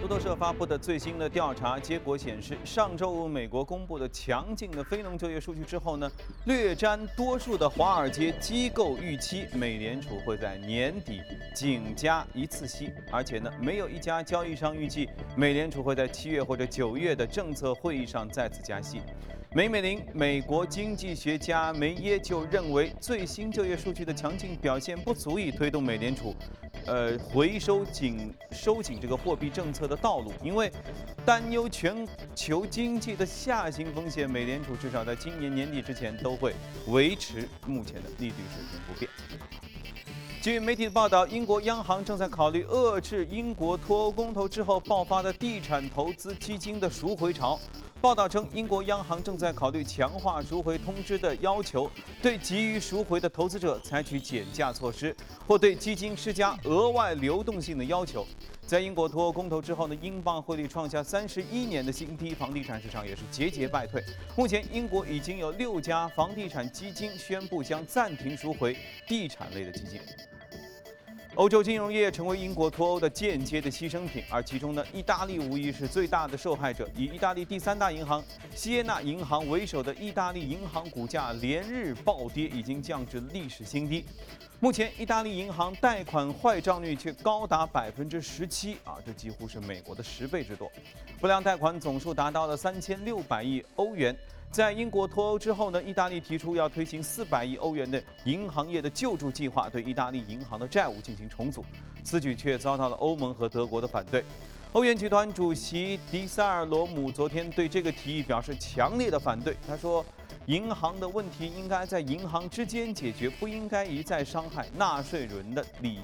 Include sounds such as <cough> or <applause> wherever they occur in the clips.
路透社发布的最新的调查结果显示，上周五美国公布的强劲的非农就业数据之后呢，略占多数的华尔街机构预期，美联储会在年底仅加一次息，而且呢，没有一家交易商预计美联储会在七月或者九月的政策会议上再次加息。梅美林，美国经济学家梅耶就认为，最新就业数据的强劲表现不足以推动美联储，呃，回收紧收紧这个货币政策的道路，因为担忧全球经济的下行风险，美联储至少在今年年底之前都会维持目前的利率水平不变。据媒体的报道，英国央行正在考虑遏制英国脱欧公投之后爆发的地产投资基金的赎回潮。报道称，英国央行正在考虑强化赎回通知的要求，对急于赎回的投资者采取减价措施，或对基金施加额外流动性的要求。在英国脱欧公投之后呢，英镑汇率创下三十一年的新低，房地产市场也是节节败退。目前，英国已经有六家房地产基金宣布将暂停赎回地产类的基金。欧洲金融业成为英国脱欧的间接的牺牲品，而其中呢，意大利无疑是最大的受害者。以意大利第三大银行西耶纳银行为首的意大利银行股价连日暴跌，已经降至历史新低。目前，意大利银行贷款坏账率却高达百分之十七啊，这几乎是美国的十倍之多。不良贷款总数达到了三千六百亿欧元。在英国脱欧之后呢，意大利提出要推行四百亿欧元的银行业的救助计划，对意大利银行的债务进行重组。此举却遭到了欧盟和德国的反对。欧元集团主席迪塞尔罗姆昨天对这个提议表示强烈的反对。他说：“银行的问题应该在银行之间解决，不应该一再伤害纳税人的利益。”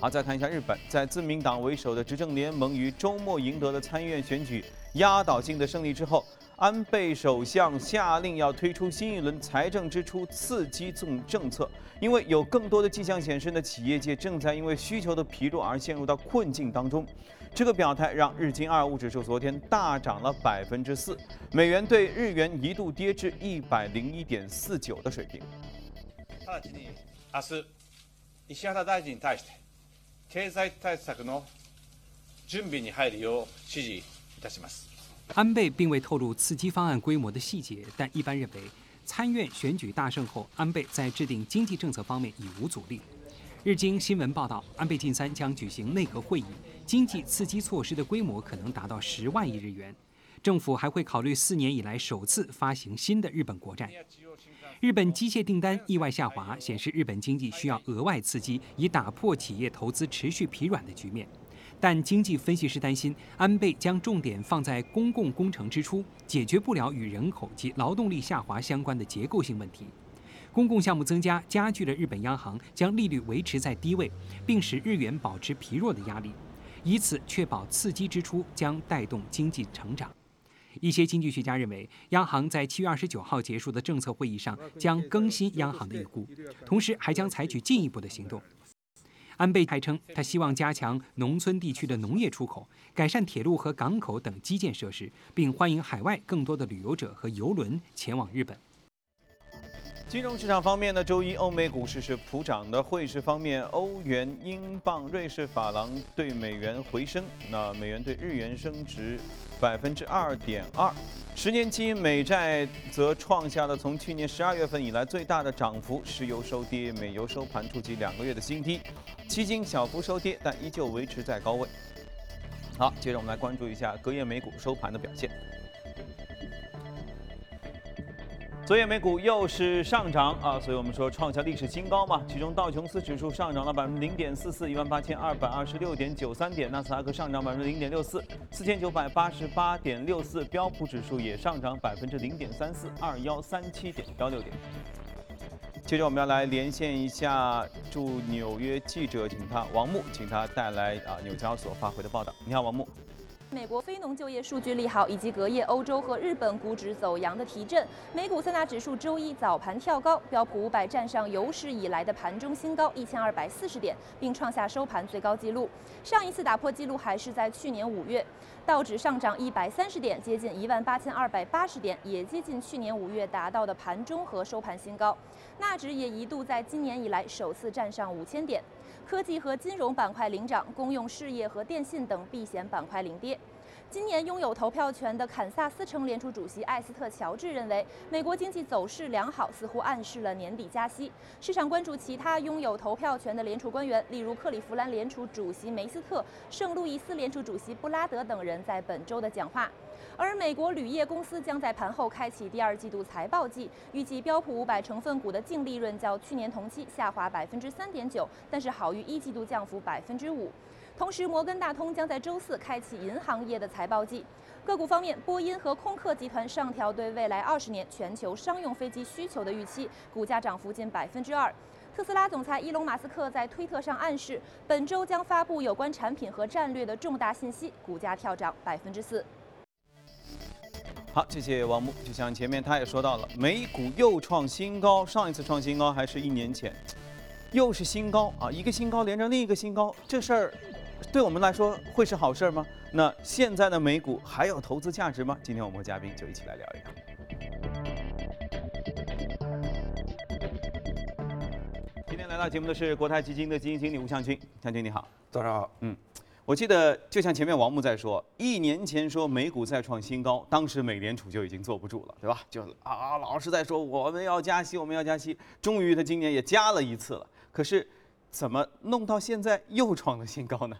好，再看一下日本，在自民党为首的执政联盟于周末赢得了参议院选举压倒性的胜利之后。安倍首相下令要推出新一轮财政支出刺激政政策，因为有更多的迹象显示呢，企业界正在因为需求的疲弱而陷入到困境当中。这个表态让日经二五指数昨天大涨了百分之四，美元对日元一度跌至一百零一点四九的水平。直ちに明日石原大臣に対して経済対策の準備に入るよう指示いたします。 安倍并未透露刺激方案规模的细节，但一般认为，参院选举大胜后，安倍在制定经济政策方面已无阻力。日经新闻报道，安倍晋三将举行内阁会议，经济刺激措施的规模可能达到十万亿日元。政府还会考虑四年以来首次发行新的日本国债。日本机械订单意外下滑，显示日本经济需要额外刺激，以打破企业投资持续疲软的局面。但经济分析师担心，安倍将重点放在公共工程支出，解决不了与人口及劳动力下滑相关的结构性问题。公共项目增加，加剧了日本央行将利率维持在低位，并使日元保持疲弱的压力，以此确保刺激支出将带动经济成长。一些经济学家认为，央行在七月二十九号结束的政策会议上将更新央行的预估，同时还将采取进一步的行动。安倍还称，他希望加强农村地区的农业出口，改善铁路和港口等基建设施，并欢迎海外更多的旅游者和游轮前往日本。金融市场方面呢，周一欧美股市是普涨的。汇市方面，欧元、英镑、瑞士法郎对美元回升，那美元对日元升值百分之二点二。十年期美债则创下了从去年十二月份以来最大的涨幅。石油收跌，美油收盘触及两个月的新低。期金小幅收跌，但依旧维持在高位。好，接着我们来关注一下隔夜美股收盘的表现。昨夜美股又是上涨啊，所以我们说创下历史新高嘛。其中道琼斯指数上涨了百分之零点四四，一万八千二百二十六点九三点；纳斯达克上涨百分之零点六四，四千九百八十八点六四；标普指数也上涨百分之零点三四，二幺三七点幺六点。接着我们要来连线一下驻纽约记者，请他王木，请他带来啊纽交所发回的报道。你好，王木。美国非农就业数据利好，以及隔夜欧洲和日本股指走阳的提振，美股三大指数周一早盘跳高，标普五百站上有史以来的盘中新高一千二百四十点，并创下收盘最高纪录。上一次打破纪录还是在去年五月。道指上涨一百三十点，接近一万八千二百八十点，也接近去年五月达到的盘中和收盘新高。纳指也一度在今年以来首次站上五千点。科技和金融板块领涨，公用事业和电信等避险板块领跌。今年拥有投票权的堪萨斯城联储主席艾斯特·乔治认为，美国经济走势良好，似乎暗示了年底加息。市场关注其他拥有投票权的联储官员，例如克利夫兰联储主席梅斯特、圣路易斯联储主席布拉德等人在本周的讲话。而美国铝业公司将在盘后开启第二季度财报季，预计标普五百成分股的净利润较去年同期下滑百分之三点九，但是好于一季度降幅百分之五。同时，摩根大通将在周四开启银行业的财报季。个股方面，波音和空客集团上调对未来二十年全球商用飞机需求的预期，股价涨幅近百分之二。特斯拉总裁伊隆·马斯克在推特上暗示，本周将发布有关产品和战略的重大信息，股价跳涨百分之四。好，谢谢王木。就像前面他也说到了，美股又创新高，上一次创新高还是一年前，又是新高啊，一个新高连着另一个新高，这事儿。对我们来说会是好事吗？那现在的美股还有投资价值吗？今天我们和嘉宾就一起来聊一聊。今天来到节目的是国泰基金的基金经理吴向军，向军你好，早上好。嗯，我记得就像前面王木在说，一年前说美股再创新高，当时美联储就已经坐不住了，对吧？就啊老是在说我们要加息，我们要加息，终于他今年也加了一次了。可是怎么弄到现在又创了新高呢？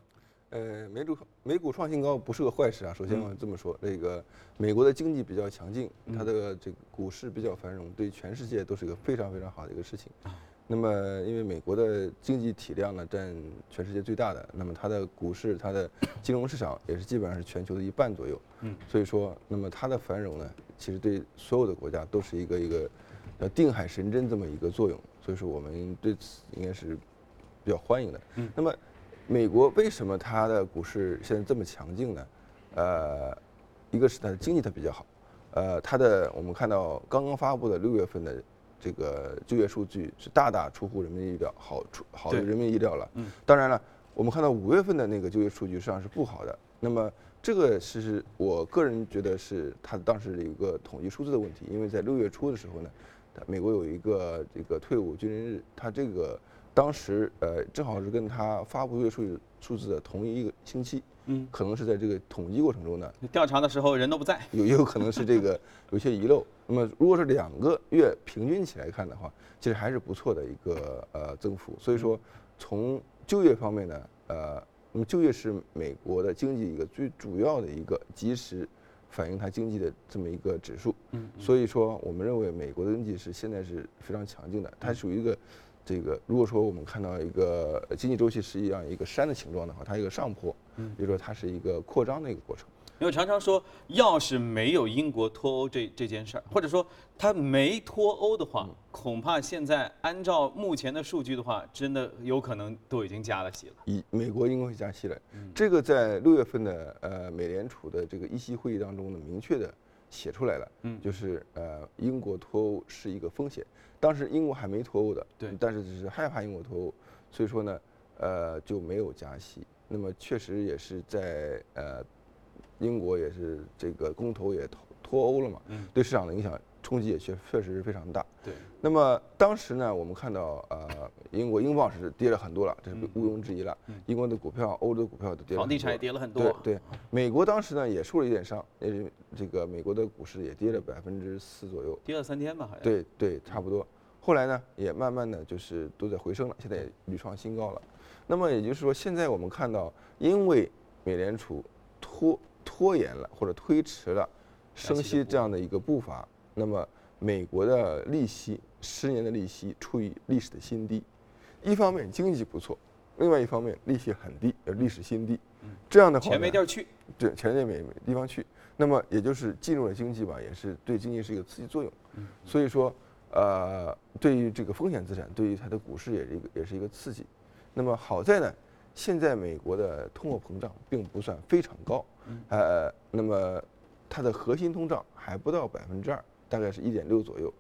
呃，美股美股创新高不是个坏事啊。首先我这么说，这个美国的经济比较强劲，它的这个股市比较繁荣，对全世界都是一个非常非常好的一个事情。那么，因为美国的经济体量呢占全世界最大的，那么它的股市、它的金融市场也是基本上是全球的一半左右。嗯，所以说，那么它的繁荣呢，其实对所有的国家都是一个一个叫定海神针这么一个作用。所以说，我们对此应该是比较欢迎的。嗯，那么。美国为什么它的股市现在这么强劲呢？呃，一个是它的经济它比较好，呃，它的我们看到刚刚发布的六月份的这个就业数据是大大出乎人民意料，好出好的人民意料了。嗯。当然了，我们看到五月份的那个就业数据实际上是不好的。那么这个其实我个人觉得是它当时有一个统计数字的问题，因为在六月初的时候呢，美国有一个这个退伍军人日，它这个。当时呃，正好是跟他发布就业数据数字的同一个星期，嗯，可能是在这个统计过程中呢，调查的时候人都不在，有也有可能是这个 <laughs> 有些遗漏。那么如果是两个月平均起来看的话，其实还是不错的一个呃增幅。所以说，从就业方面呢，呃，那么就业是美国的经济一个最主要的一个及时反映它经济的这么一个指数。嗯，所以说我们认为美国的经济是现在是非常强劲的，它属于一个。这个如果说我们看到一个经济周期是一样一个山的形状的话，它一个上坡，嗯，比如说它是一个扩张的一个过程。因为常常说，要是没有英国脱欧这这件事儿，或者说它没脱欧的话，恐怕现在按照目前的数据的话，真的有可能都已经加了息了。以美国应该会加息了，这个在六月份的呃美联储的这个议息会议当中呢，明确的写出来了，嗯，就是呃英国脱欧是一个风险。当时英国还没脱欧的，对，但是只是害怕英国脱欧，所以说呢，呃，就没有加息。那么确实也是在呃，英国也是这个公投也脱脱欧了嘛，嗯，对市场的影响。冲击也确确实是非常大。对。那么当时呢，我们看到呃，英国英镑是跌了很多了，这是毋庸置疑了。英国的股票、欧洲的股票都跌了。房地产也跌了很多。对对。美国当时呢也受了一点伤，也，这个美国的股市也跌了百分之四左右。跌了三天吧，好像。对对，差不多。后来呢，也慢慢的就是都在回升了，现在也屡创新高了。那么也就是说，现在我们看到，因为美联储拖拖延了或者推迟了升息这样的一个步伐。那么，美国的利息十年的利息处于历史的新低，一方面经济不错，另外一方面利息很低，呃，历史新低。这样的话，钱没地儿去，对，钱也没没地方去。那么，也就是进入了经济吧，也是对经济是一个刺激作用。所以说，呃，对于这个风险资产，对于它的股市也是一个也是一个刺激。那么好在呢，现在美国的通货膨胀并不算非常高，呃，那么它的核心通胀还不到百分之二。大概是一点六左右，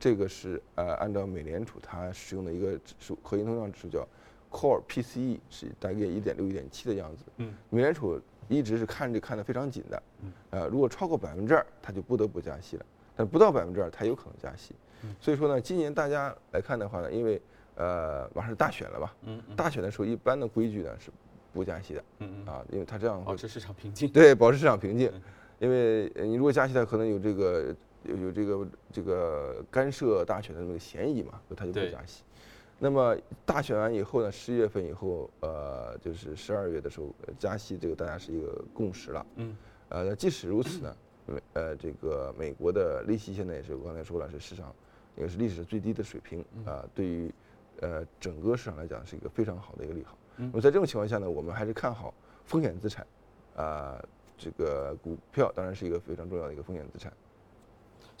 这个是呃按照美联储它使用的一个指数，核心通胀指数叫 Core PCE，是大概一点六、一点七的样子。嗯，美联储一直是看着看得非常紧的。嗯，呃，如果超过百分之二，它就不得不加息了；但不到百分之二，它有可能加息。所以说呢，今年大家来看的话呢，因为呃，马上大选了吧？嗯嗯大选的时候，一般的规矩呢是不加息的嗯嗯，啊，因为它这样会保持市场平静。对保持市场平静嗯。因为呃你如果加息，它可能有这个有有这个这个干涉大选的那个嫌疑嘛，所以他就不加息。那么大选完以后呢，十月份以后，呃，就是十二月的时候呃加息，这个大家是一个共识了。嗯，呃，即使如此呢，美呃这个美国的利息现在也是我刚才说了，是市场也是历史最低的水平啊、对于呃整个市场来讲是一个非常好的一个利好。嗯那么在这种情况下呢，我们还是看好风险资产，啊、这个股票当然是一个非常重要的一个风险资产。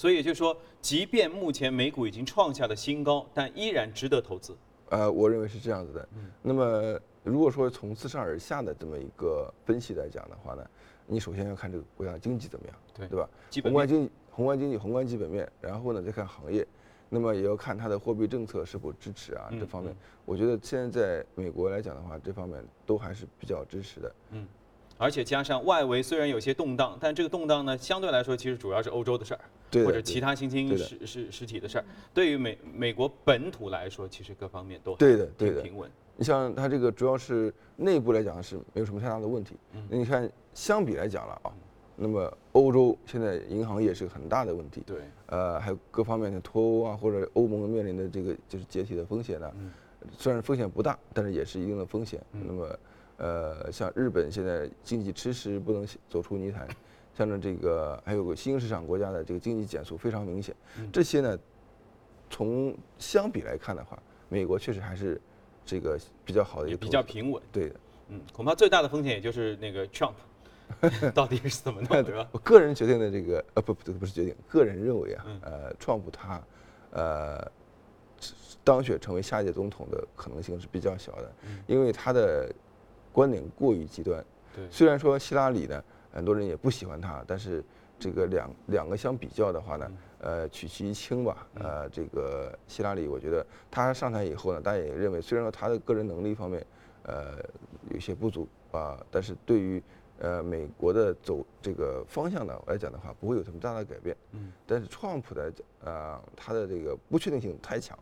所以也就是说，即便目前美股已经创下了新高，但依然值得投资。呃，我认为是这样子的。那么如果说从自上而下的这么一个分析来讲的话呢，你首先要看这个国家经济怎么样，对对吧？宏观经济、宏观经济、宏观基本面，然后呢再看行业，那么也要看它的货币政策是否支持啊嗯这方面嗯。我觉得现在在美国来讲的话，这方面都还是比较支持的。而且加上外围虽然有些动荡，但这个动荡呢，相对来说其实主要是欧洲的事儿，对或者其他新兴实实实体的事儿。对于美美国本土来说，其实各方面都还对的对的挺平稳。你像它这个主要是内部来讲是没有什么太大的问题。嗯那你看相比来讲了啊，那么欧洲现在银行业是个很大的问题。对，呃，还有各方面的脱欧啊，或者欧盟面临的这个就是解体的风险呢，嗯虽然风险不大，但是也是一定的风险。那么，呃，像日本现在经济迟迟不能走出泥潭，像着这个还有个新兴市场国家的这个经济减速非常明显，嗯这些呢，从相比来看的话，美国确实还是这个比较好的一个比较平稳。对的。嗯，恐怕最大的风险也就是那个 Trump <laughs> 到底是怎么弄，<laughs> 对吧？我个人决定的这个呃不不不是决定，个人认为啊，嗯呃，川普他呃当选成为下一届总统的可能性是比较小的，因为他的观点过于极端。对虽然说希拉里呢，很多人也不喜欢他，但是这个两两个相比较的话呢，呃，取其一轻吧。呃，这个希拉里，我觉得他上台以后呢，大家也认为，虽然说他的个人能力方面，呃，有些不足啊，但是对于呃美国的走这个方向呢来讲的话，不会有什么大的改变。嗯。但是川普的呃，他的这个不确定性太强，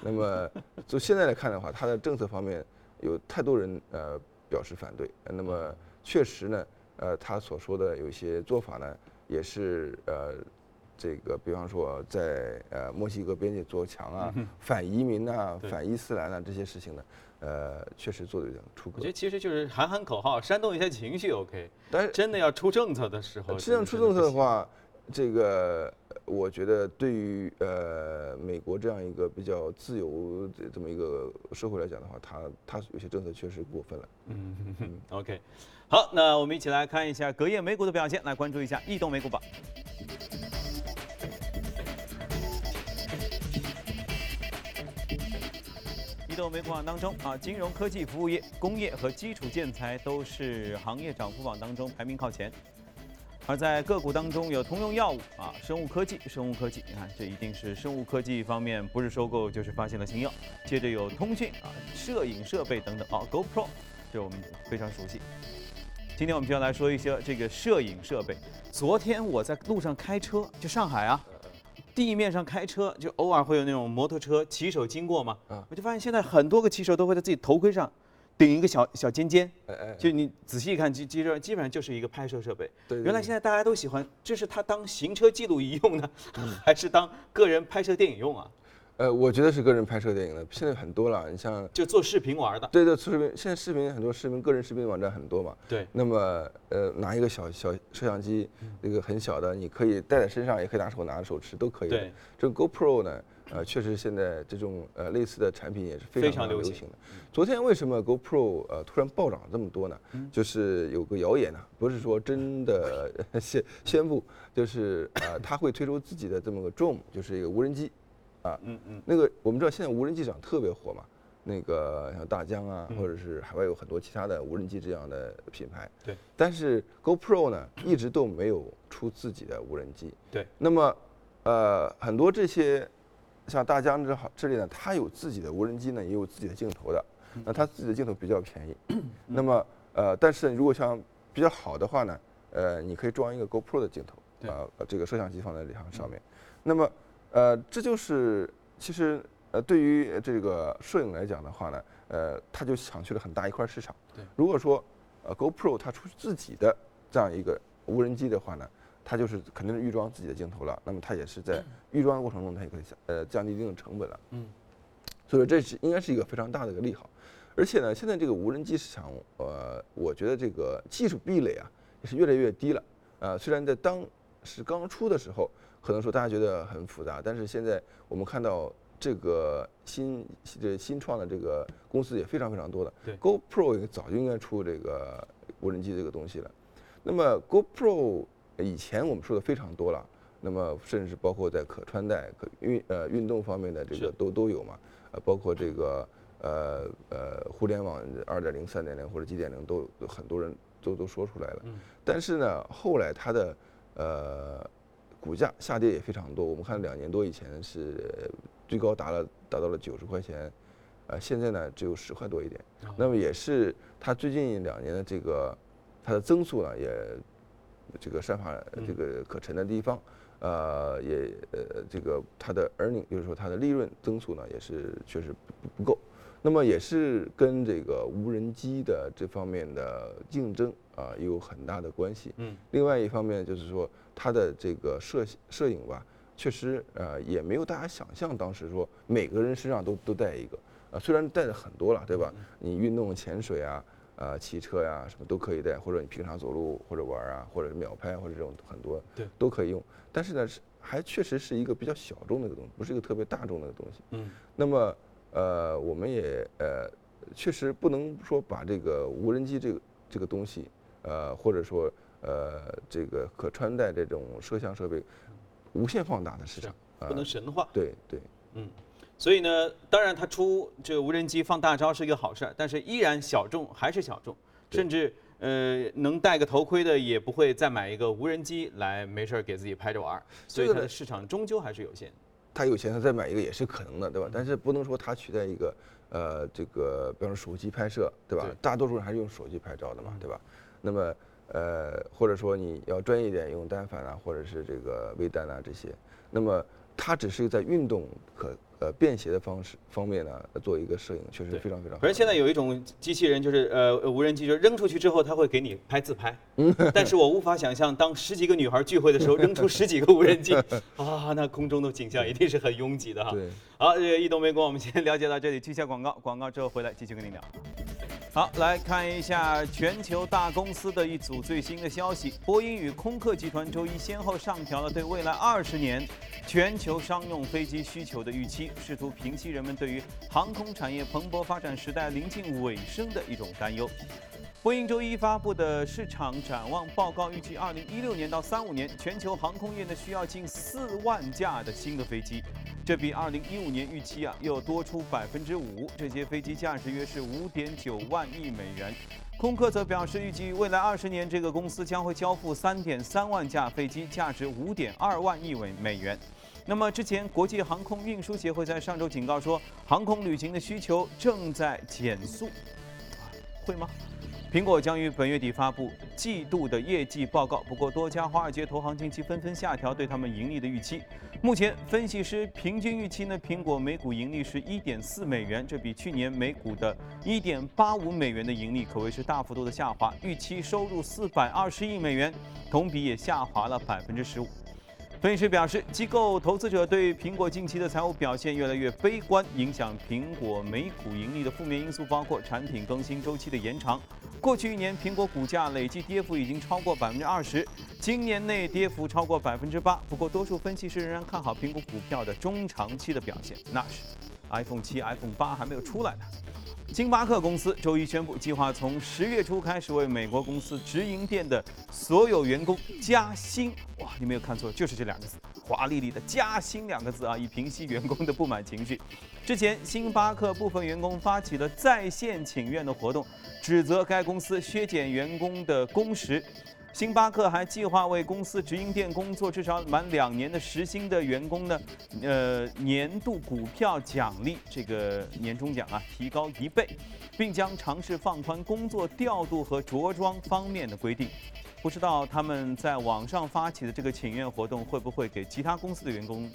那么就现在来看的话，他的政策方面有太多人呃表示反对，那么确实呢，呃，他所说的有一些做法呢，也是呃。这个，比方说在呃墨西哥边界做墙啊，反移民啊、反伊斯兰啊这些事情呢，呃，确实做的有点出格我觉。得其实就是喊喊口号，煽动一下情绪，OK。但是真的要出政策的时候，实际上出政策的话，这个呃我觉得对于呃美国这样一个比较自由的这么一个社会来讲的话，它它有些政策确实过分了。嗯哼哼，<laughs> OK。好，那我们一起来看一下隔夜美股的表现，来关注一下异动美股榜。移动美股榜当中啊，金融科技服务业、工业和基础建材都是行业涨幅榜当中排名靠前。而在个股当中有通用药物啊、生物科技、生物科技，你看这一定是生物科技方面不是收购就是发现了新药。接着有通讯啊、摄影设备等等啊，GoPro，这我们非常熟悉。今天我们就要来说一些这个摄影设备。昨天我在路上开车，就上海啊，地面上开车，就偶尔会有那种摩托车骑手经过嘛，嗯我就发现现在很多个骑手都会在自己头盔上顶一个小小尖尖，就你仔细一看，基基本基本上就是一个拍摄设备。对原来现在大家都喜欢，这是它当行车记录仪用呢，嗯 <laughs> 还是当个人拍摄电影用啊？呃，我觉得是个人拍摄电影的，现在很多了。你像就做视频玩的。对对，做视频现在视频很多视频个人视频网站很多嘛。对，那么呃，拿一个小小摄像机，这个很小的，你可以带在身上，也可以拿手拿着手持，都可以的对。这个 GoPro 呢，呃，确实现在这种呃类似的产品也是非非常常流行的。昨天为什么 GoPro 呃突然暴涨这么多呢？就是有个谣言呢，不是说真的 <laughs> 宣宣布，就是呃它会推出自己的这么个 drone，就是一个无人机。啊嗯嗯，那个我们知道现在无人机厂特别火嘛，那个像大疆啊，嗯或者是海外有很多其他的无人机这样的品牌。对。但是 GoPro 呢，一直都没有出自己的无人机。对。那么，呃，很多这些像大疆这好这里呢，它有自己的无人机呢，也有自己的镜头的。嗯那它自己的镜头比较便宜。<clears throat> 那么，呃，但是如果像比较好的话呢，呃，你可以装一个 GoPro 的镜头，对啊、这个摄像机放在这上上面。那么，呃，这就是其实呃，对于这个摄影来讲的话呢，呃，它就抢去了很大一块市场。对，如果说呃 GoPro 它出自己的这样一个无人机的话呢，它就是肯定是预装自己的镜头了，那么它也是在预装的过程中，它也可以降呃降低一定的成本了。嗯，所以说这是应该是一个非常大的一个利好。而且呢，现在这个无人机市场，呃，我觉得这个技术壁垒啊也是越来越低了。呃，虽然在当时刚出的时候，可能说大家觉得很复杂，但是现在我们看到这个新这新创的这个公司也非常非常多的。对，GoPro 也早就应该出这个无人机这个东西了。那么 GoPro 以前我们说的非常多了，那么甚至包括在可穿戴、可运呃运动方面的这个都都有嘛，呃，包括这个呃呃互联网二点零、三点零或者几点零都有很多人都都说出来了。嗯但是呢，后来它的呃股价下跌也非常多，我们看两年多以前是最高达了达到了九十块钱，呃，现在呢只有十块多一点。哦那么也是它最近两年的这个它的增速呢也这个散发嗯这个可乘的地方，呃也呃这个它的 earning 就是说它的利润增速呢也是确实不不够。那么也是跟这个无人机的这方面的竞争啊有很大的关系。嗯，另外一方面就是说它的这个摄摄影吧，确实呃也没有大家想象当时说每个人身上都都带一个，啊虽然带的很多了，对吧？你运动潜水啊。呃，骑车呀、什么都可以带，或者你平常走路或者玩儿啊，或者秒拍或者这种很多，对都可以用。但是呢，是还确实是一个比较小众的一个东西，不是一个特别大众的东西。嗯，那么呃，我们也呃，确实不能说把这个无人机这个这个东西，呃，或者说呃这个可穿戴这种摄像设备无限放大的市场，不能呃神话。对对。所以呢，当然它出这个无人机放大招是一个好事儿，但是依然小众还是小众，甚至呃能戴个头盔的也不会再买一个无人机来没事儿给自己拍着玩儿，所以呢它的市场终究还是有限。他有钱，他再买一个也是可能的，对吧？但是不能说他取代一个呃这个，比方说手机拍摄，对吧？对大多数人还是用手机拍照的嘛，对吧？那么呃，或者说你要专业一点，用单反啊，或者是这个微单啊这些，那么它只是在运动可呃便携的方式方面呢做一个摄影，确实非常非常好。反正现在有一种机器人，就是呃呃无人机，就是扔出去之后，它会给你拍自拍。<laughs> 但是我无法想象，当十几个女孩聚会的时候，扔出十几个无人机，<laughs> 啊，那空中的景象一定是很拥挤的哈。对。好，这个异动美国，我们先了解到这里，去下广告，广告之后回来继续跟您聊。好，来看一下全球大公司的一组最新的消息。波音与空客集团周一先后上调了对未来二十年全球商用飞机需求的预期，试图平息人们对于航空产业蓬勃发展时代临近尾声的一种担忧。波音周一发布的市场展望报告预计，二零一六年到三五年，全球航空业呢需要近四万架的新的飞机，这比二零一五年预期啊又多出百分之五。这些飞机价值约是五点九万亿美元。空客则表示，预计未来二十年，这个公司将会交付三点三万架飞机，价值五点二万亿美美元。那么之前，国际航空运输协会在上周警告说，航空旅行的需求正在减速，啊会吗？苹果将于本月底发布季度的业绩报告，不过多家华尔街投行近期纷纷下调对他们盈利的预期。目前，分析师平均预期呢，苹果每股盈利是一点四美元，这比去年每股的一点八五美元的盈利可谓是大幅度的下滑。预期收入四百二十亿美元，同比也下滑了百分之十五。分析师表示，机构投资者对苹果近期的财务表现越来越悲观，影响苹果每股盈利的负面因素包括产品更新周期的延长。过去一年，苹果股价累计跌幅已经超过百分之二十，今年内跌幅超过百分之八。不过，多数分析师仍然看好苹果股票的中长期的表现。那是 iPhone 七、iPhone 八还没有出来呢。星巴克公司周一宣布，计划从十月初开始为美国公司直营店的所有员工加薪。哇，你没有看错，就是这两个字，华丽丽的“加薪”两个字啊，以平息员工的不满情绪。之前，星巴克部分员工发起了在线请愿的活动，指责该公司削减员工的工时。星巴克还计划为公司直营店工作至少满两年的时薪的员工呢，呃，年度股票奖励这个年终奖啊提高一倍，并将尝试放宽工作调度和着装方面的规定。不知道他们在网上发起的这个请愿活动会不会给其他公司的员工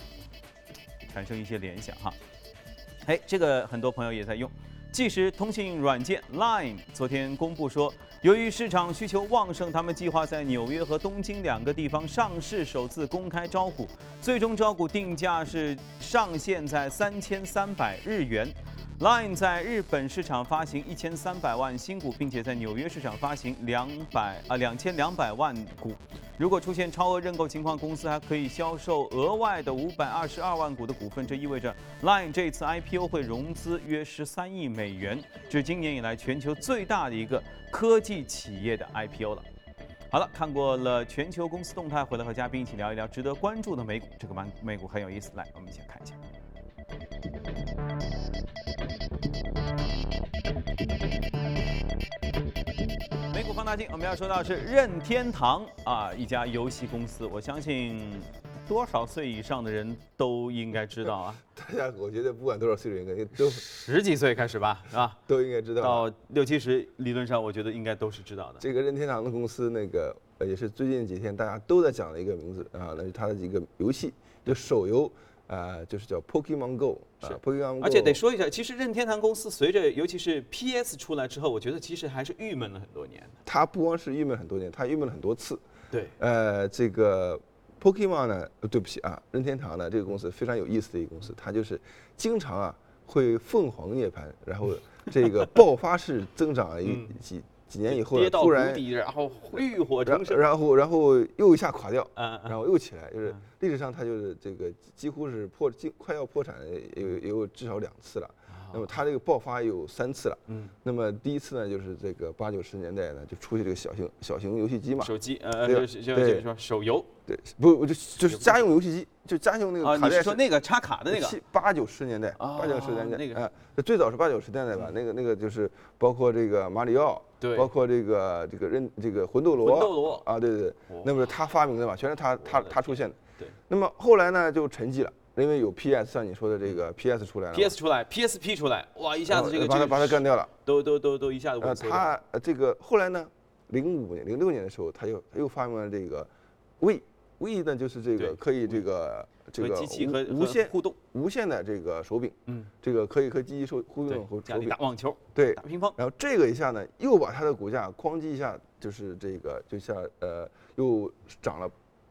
产生一些联想哈？哎，这个很多朋友也在用。即时通信软件 Line 昨天公布说，由于市场需求旺盛，他们计划在纽约和东京两个地方上市，首次公开招股，最终招股定价是上限在三千三百日元。Line 在日本市场发行一千三百万新股，并且在纽约市场发行两百啊两千两百万股。如果出现超额认购情况，公司还可以销售额外的五百二十二万股的股份。这意味着 Line 这次 IPO 会融资约十三亿美元，这是今年以来全球最大的一个科技企业的 IPO 了。好了，看过了全球公司动态，回来和嘉宾一起聊一聊值得关注的美股。这个美美股很有意思，来，我们一起看一下。大镜，我们要说到是任天堂啊，一家游戏公司。我相信多少岁以上的人都应该知道啊，<laughs> 大家我觉得不管多少岁的人，应该都十几岁开始吧，是吧？都应该知道。到六七十，理论上我觉得应该都是知道的。这个任天堂的公司，那个呃也是最近几天大家都在讲的一个名字啊，那是它的一个游戏，就手游。啊，就是叫 Pokemon Go，是而且得说一下，其实任天堂公司随着尤其是 PS 出来之后，我觉得其实还是郁闷了很多年。它不光是郁闷很多年，它郁闷了很多次。对，呃，这个 Pokemon 呢，对不起啊，任天堂呢这个公司非常有意思的一个公司，它就是经常啊会凤凰涅槃，然后这个爆发式增长一几。几年以后突然，然后浴火重生，然后然后又一下垮掉，然后又起来，就是历史上它就是这个几乎是破，快要破产，有有至少两次了。那么它这个爆发有三次了，嗯，那么第一次呢，就是这个八九十年代呢，就出现这个小型小型游戏机嘛，手机，呃，对，对，说手游，对，不，我就就是家用游戏机，就家用那个卡带，你说那个插卡的那个，七八九十年代，八九十年代，那个，最早是八九十年代吧，那个那个就是包括这个马里奥，对，包括这个这个任这个魂斗罗，魂斗罗，啊，对对对，那么他发明的嘛，全是他他他出现的，对，那么后来呢就沉寂了。因为有 PS，像你说的这个 PS 出来了，PS 出来，PSP 出来，哇，一下子这个把它把它干掉了，都都都都一下子。呃，他这个后来呢，零五年、零六年的时候，他又他又发明了这个 We，We 呢就是这个可以这个这个无线互动、无线的这个手柄，嗯，这个可以和机器手互动和手柄打网球，对，打乒乓。然后这个一下呢，又把它的股价哐叽一下，就是这个就像呃，又涨了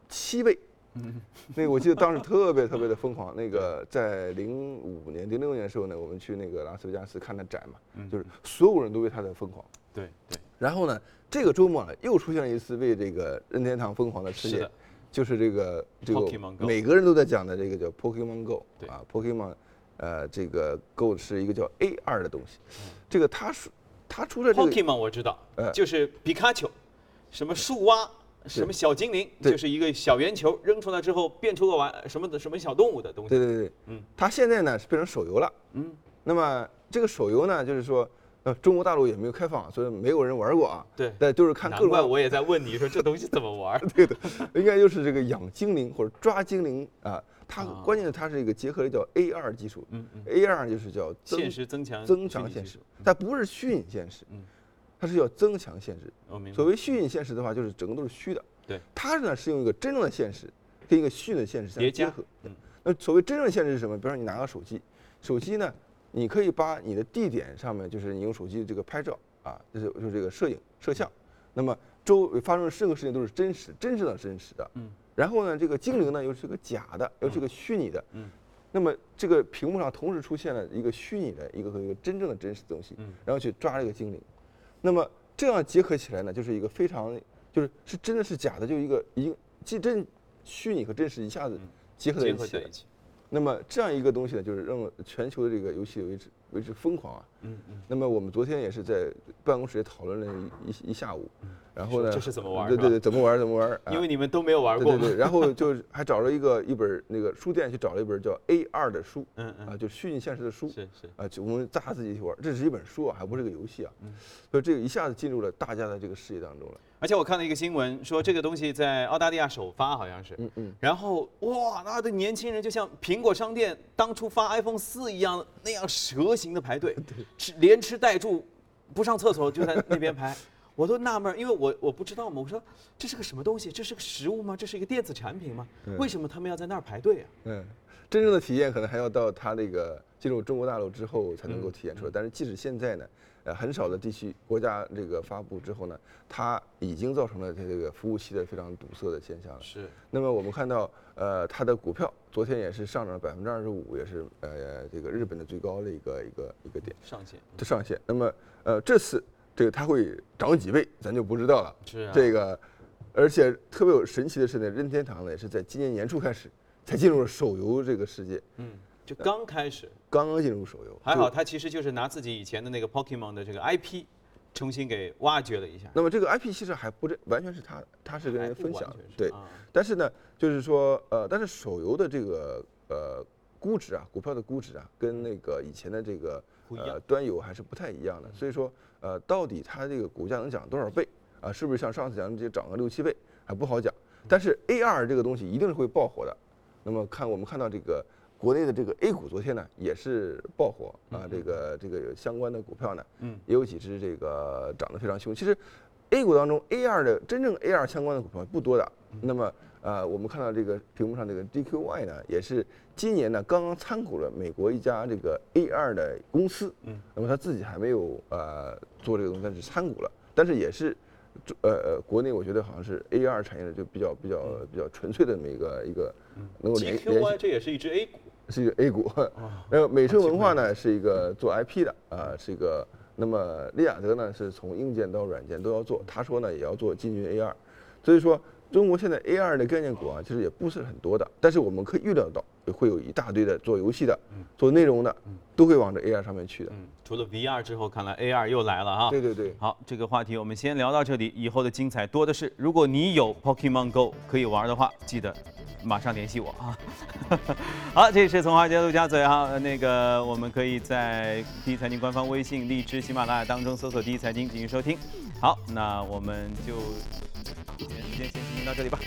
七倍。嗯，<laughs> 那个我记得当时特别特别的疯狂。那个在零五年、零六年的时候呢，我们去那个拉斯维加斯看他展嘛，就是所有人都为他在疯狂。对对。然后呢，这个周末呢，又出现了一次为这个任天堂疯狂的事件，就是这个这个每个人都在讲的这个叫 Pokemon Go 啊，Pokemon，呃，这个 Go 是一个叫 AR 的东西。这个他是他出了这个 Pokemon 我知道，就是皮卡丘，什么树蛙。什么小精灵，就是一个小圆球，扔出来之后变出个玩什么的什么小动物的东西。对对对，嗯，它现在呢是变成手游了，嗯，那么这个手游呢，就是说，呃，中国大陆也没有开放，所以没有人玩过啊。对，但就是看。难怪我也在问你说这东西怎么玩。<laughs> 对的，应该就是这个养精灵或者抓精灵啊。它关键是它是一个结合的叫 AR 技术，嗯嗯，AR 就是叫现实增强增强现实，它不是虚拟现实，嗯。它是要增强现实。所谓虚拟现实的话，就是整个都是虚的。对。它呢是用一个真正的现实跟一个虚拟的现实相结合。嗯。那所谓真正的现实是什么？比如说你拿个手机，手机呢，你可以把你的地点上面，就是你用手机这个拍照啊，就是就是这个摄影摄像，那么周围发生的任何事情都是真实、真实的真实的。嗯。然后呢，这个精灵呢又是个假的，又是个虚拟的。嗯。那么这个屏幕上同时出现了一个虚拟的一个和一个真正的真实的东西，然后去抓这个精灵。那么这样结合起来呢，就是一个非常，就是是真的是假的，就一个一既真虚拟和真实一下子结合在一起。那么这样一个东西呢，就是让全球的这个游戏为之为之疯狂啊。嗯嗯。那么我们昨天也是在办公室也讨论了一一下午。然后呢？这是怎么玩？对对对，怎么玩怎么玩？<laughs> 因为你们都没有玩过。对对。然后就还找了一个一本那个书店去找了一本叫 A 二的书，嗯嗯，啊，就虚拟现实的书。是是。啊，就我们大家自己去玩，这是一本书啊，还不是个游戏啊。嗯。所以这个一下子进入了大家的这个视野当中了。而且我看了一个新闻，说这个东西在澳大利亚首发，好像是。嗯嗯。然后哇，那的年轻人就像苹果商店当初发 iPhone 四一样，那样蛇形的排队，<laughs> 吃连吃带住，不上厕所就在那边排。<laughs> 我都纳闷，因为我我不知道嘛，我说这是个什么东西？这是个食物吗？这是一个电子产品吗？为什么他们要在那儿排队啊？嗯，真正的体验可能还要到它那个进入中国大陆之后才能够体验嗯出来。但是即使现在呢，呃，很少的地区国家这个发布之后呢，它已经造成了它这个服务器的非常堵塞的现象了。是，那么我们看到，呃，它的股票昨天也是上涨了百分之二十五，也是呃这个日本的最高的一个一个一个点上限。的上限。那么呃这次这个它会涨几倍，咱就不知道了。是啊这个，而且特别有神奇的是呢，任天堂呢也是在今年年初开始才进入了手游这个世界，嗯，就刚开始，刚刚进入手游。还好他其实就是拿自己以前的那个 Pokemon 的这个 IP，重新给挖掘了一下。那么这个 IP 其实还不是完全是他，他是跟人分享对。啊但是呢，就是说，呃，但是手游的这个呃估值啊，股票的估值啊，跟那个以前的这个呃端游还是不太一样的。所以说，呃，到底它这个股价能涨多少倍啊？是不是像上次讲的这涨个六七倍还不好讲。但是 AR 这个东西一定是会爆火的。那么看我们看到这个国内的这个 A 股昨天呢也是爆火啊，这个这个相关的股票呢，嗯，也有几只这个涨得非常凶。其实 A 股当中 A 二的真正 A 二相关的股票不多的。那么呃，我们看到这个屏幕上这个 DQY 呢，也是今年呢刚刚参股了美国一家这个 A 二的公司。嗯，那么他自己还没有呃做这个东西，但是参股了，但是也是。呃呃，国内我觉得好像是 A 二产业的就比较比较比较纯粹的这么一个一个能够联联 GQY 系这也是一只 A 股，是一个 A 股，<laughs> 那个美声文化呢是一个做 IP 的啊，是一个。那么利亚德呢是从硬件到软件都要做，他说呢也要做进军 AR，所以说中国现在 AR 的概念股啊其实也不是很多的，但是我们可以预料到会有一大堆的做游戏的、做内容的，都会往这 AR 上面去的。嗯，除了 VR 之后，看来 AR 又来了哈。对对对。好，这个话题我们先聊到这里，以后的精彩多的是。如果你有 Pokemon Go 可以玩的话，记得马上联系我啊。<laughs> 好，这里是从华尔街陆家嘴哈，呃那个我们可以在第一财经官方微信、荔枝、喜马拉雅当中搜索“第一财经”进行收听。好，那我们就今天时间先进行到这里吧。